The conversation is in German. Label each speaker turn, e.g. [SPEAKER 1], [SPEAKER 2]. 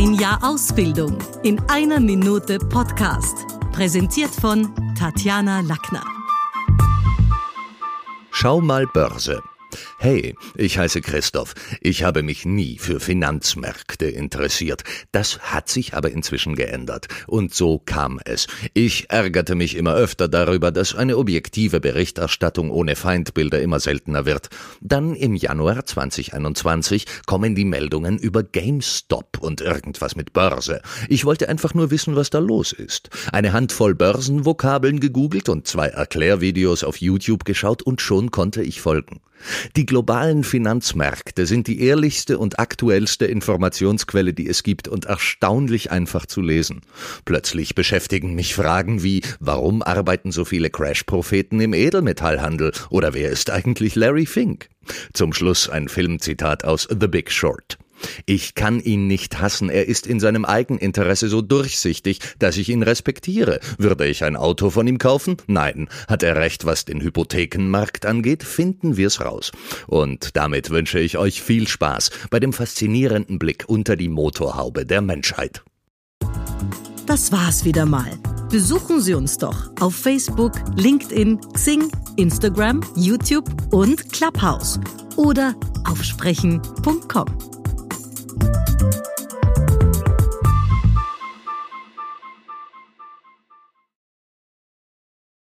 [SPEAKER 1] Ein Jahr Ausbildung in einer Minute Podcast. Präsentiert von Tatjana Lackner.
[SPEAKER 2] Schau mal Börse. Hey, ich heiße Christoph. Ich habe mich nie für Finanzmärkte interessiert. Das hat sich aber inzwischen geändert. Und so kam es. Ich ärgerte mich immer öfter darüber, dass eine objektive Berichterstattung ohne Feindbilder immer seltener wird. Dann im Januar 2021 kommen die Meldungen über GameStop und irgendwas mit Börse. Ich wollte einfach nur wissen, was da los ist. Eine Handvoll Börsenvokabeln gegoogelt und zwei Erklärvideos auf YouTube geschaut und schon konnte ich folgen. Die globalen Finanzmärkte sind die ehrlichste und aktuellste Informationsquelle, die es gibt und erstaunlich einfach zu lesen. Plötzlich beschäftigen mich Fragen wie, warum arbeiten so viele Crash-Propheten im Edelmetallhandel oder wer ist eigentlich Larry Fink? Zum Schluss ein Filmzitat aus The Big Short. Ich kann ihn nicht hassen, er ist in seinem Eigeninteresse so durchsichtig, dass ich ihn respektiere. Würde ich ein Auto von ihm kaufen? Nein. Hat er recht, was den Hypothekenmarkt angeht? Finden wir's raus. Und damit wünsche ich euch viel Spaß bei dem faszinierenden Blick unter die Motorhaube der Menschheit.
[SPEAKER 1] Das war's wieder mal. Besuchen Sie uns doch auf Facebook, LinkedIn, Xing, Instagram, YouTube und Clubhouse oder auf sprechen.com.